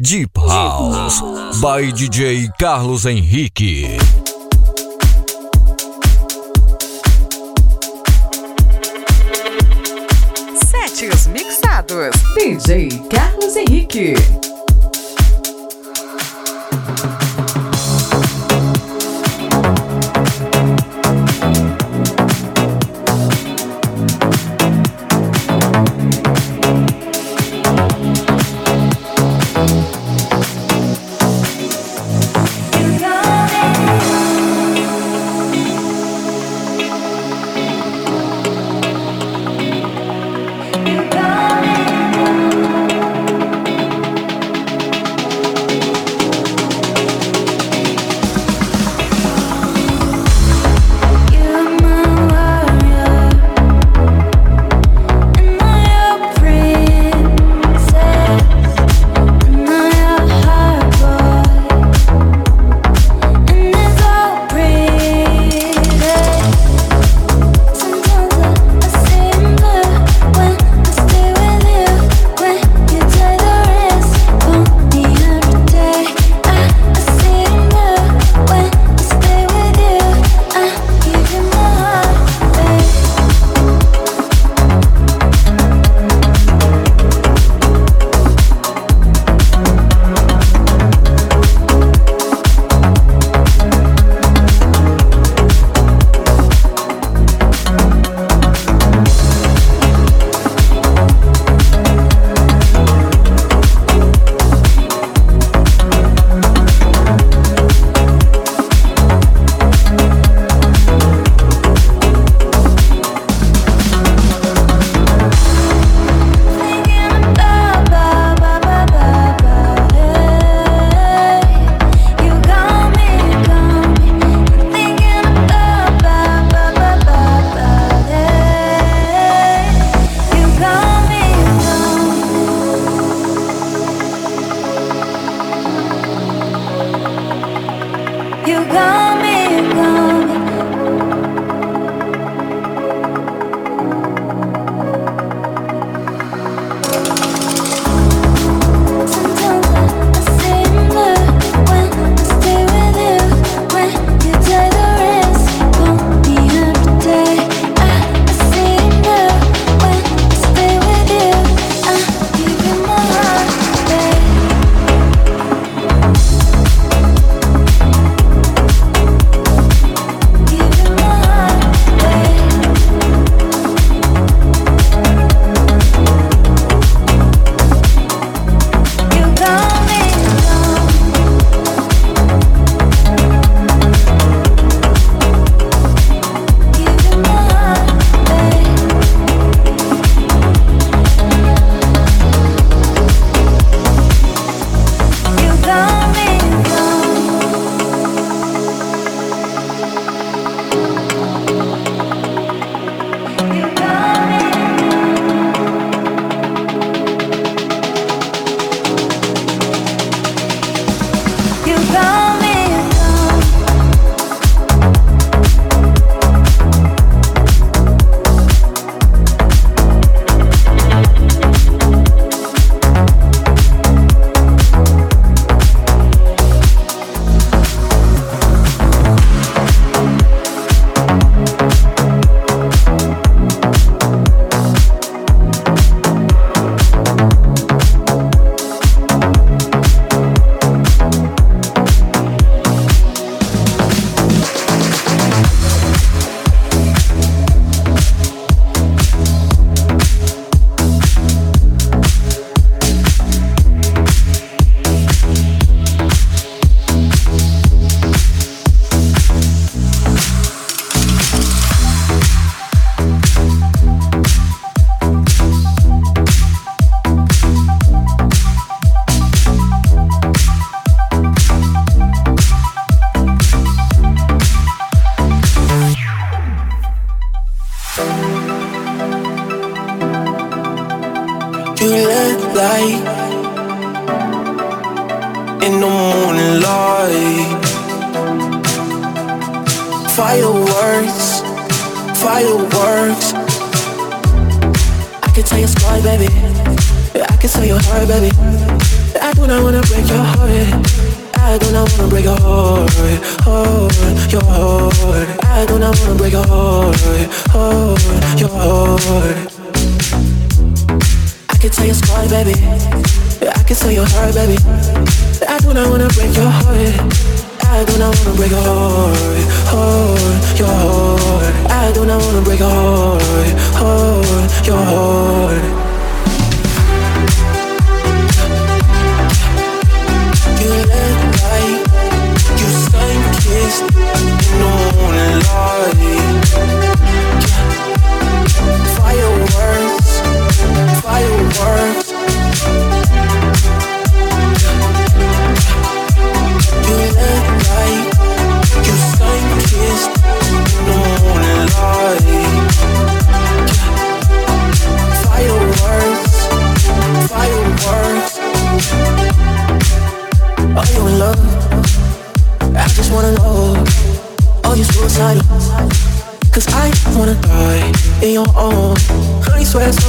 Deep House by DJ Carlos Henrique. Sete mixados. DJ Carlos Henrique.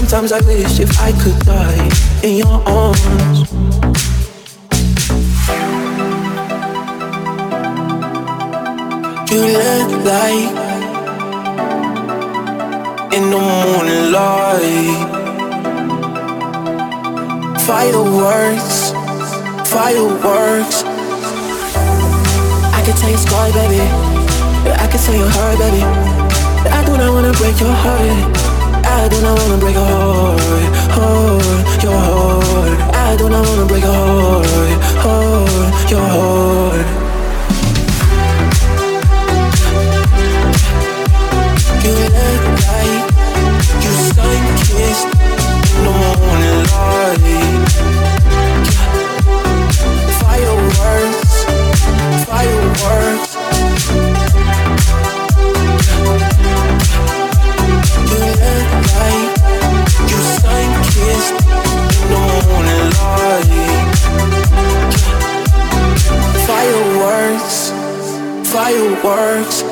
Sometimes I wish if I could die in your arms. You look like in the moonlight. Fireworks, fireworks. I can tell your story, baby. I can tell your heart, baby. I do not wanna break your heart. I do not wanna break your heart, heart, your heart. I do not wanna break your heart, heart, your heart. You look like you sun-kissed in the moonlight. Fireworks, fireworks. Fireworks, fireworks.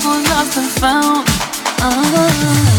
Circles, lost and found. Uh-huh.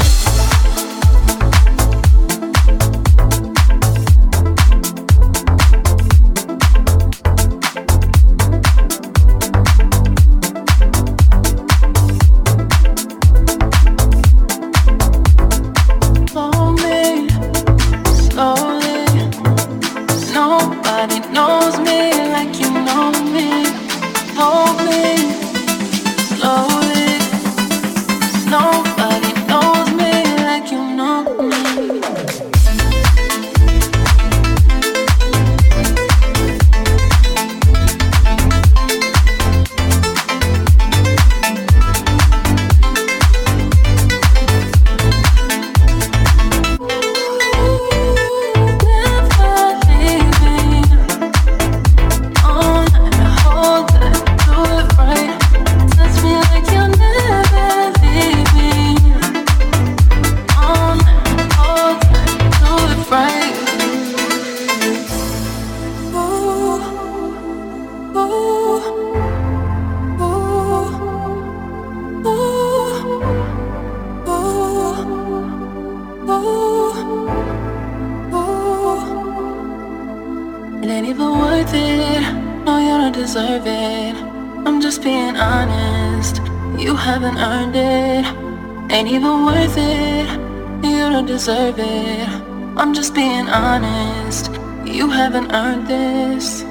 Deserve it. I'm just being honest. You haven't earned this.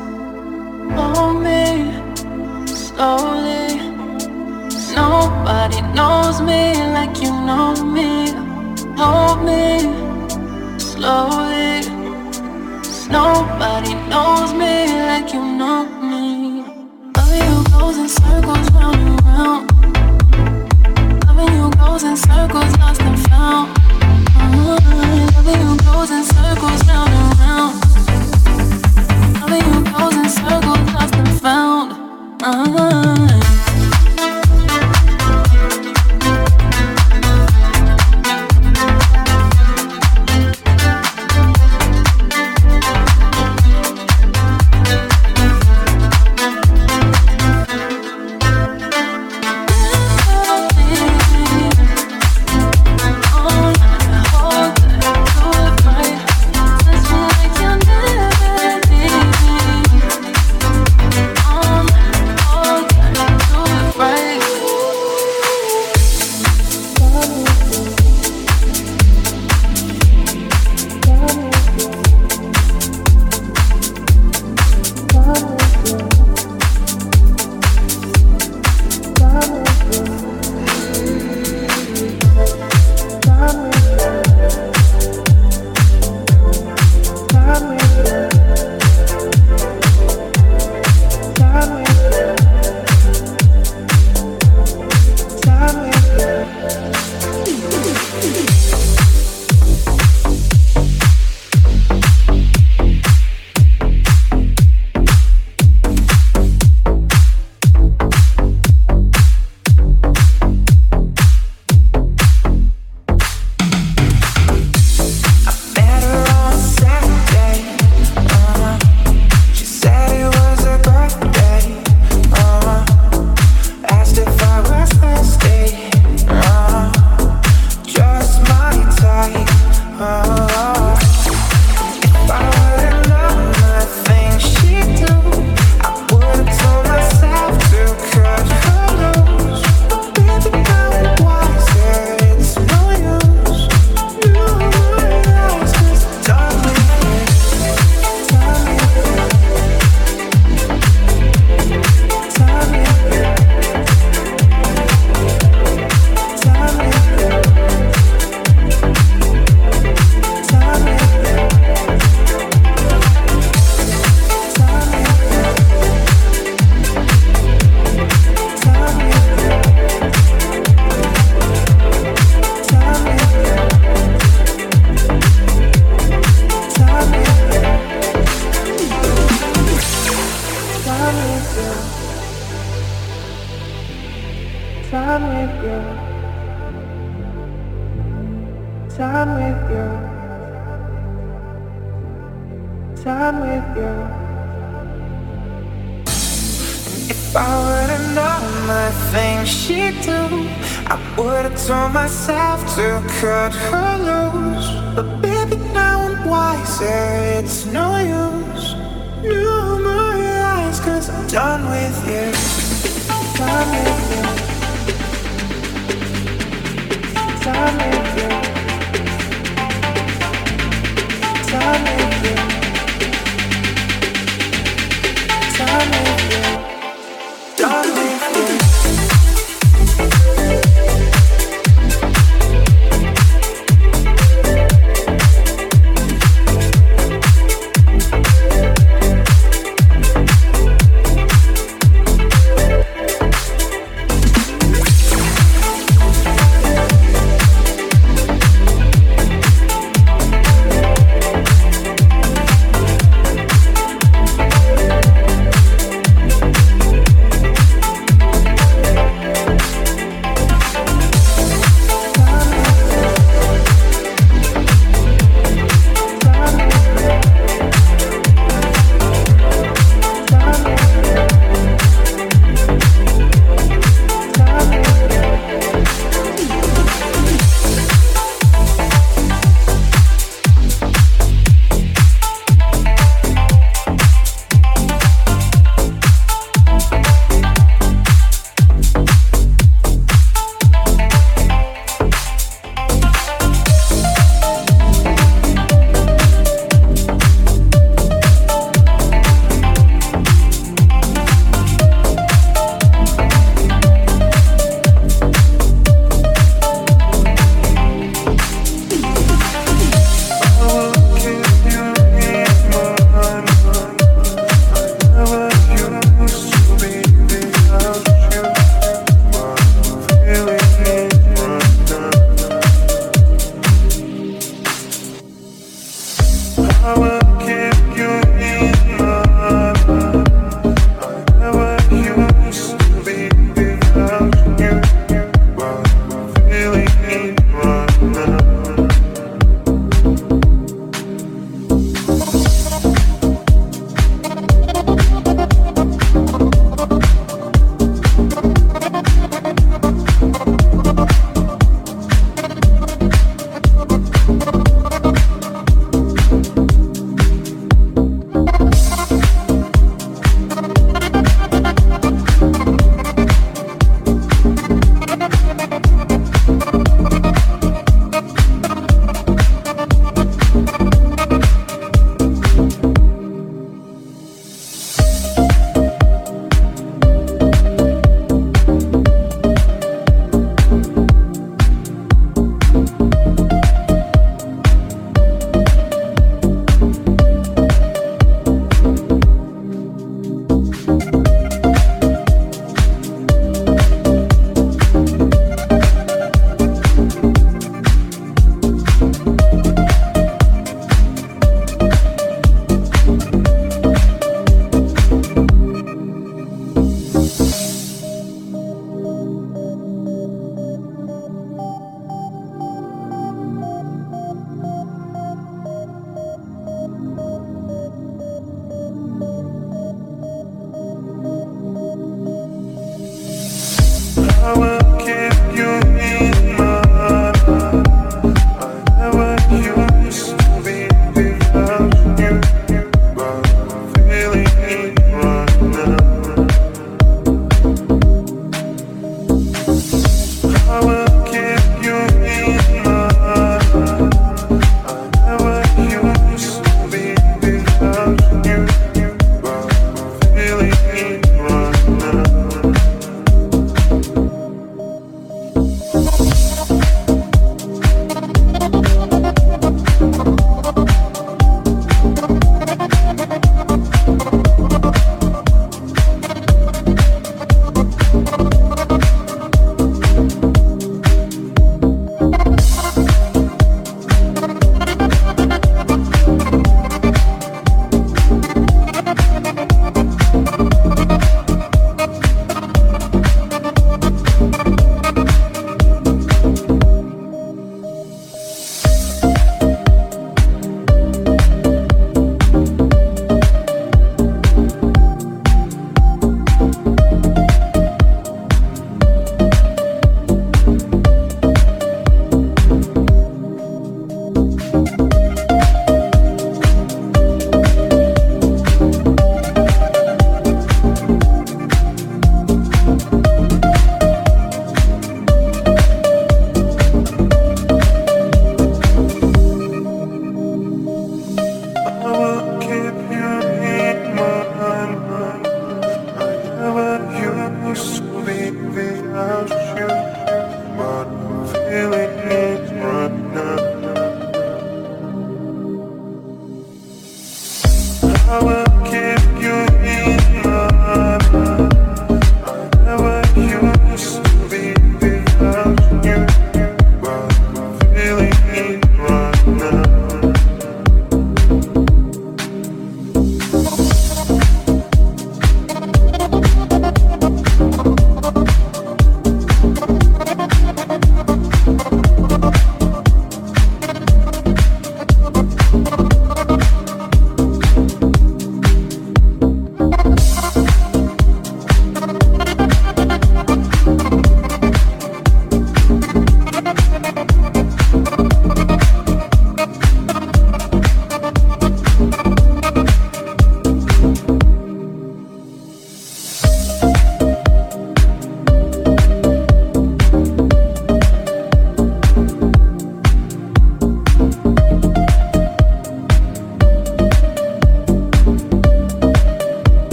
Hold me slowly. Nobody knows me like you know me. Hold me slowly. Nobody knows me like you know me. Loving you goes in circles round and round. Loving you goes in circles, lost and found. Found.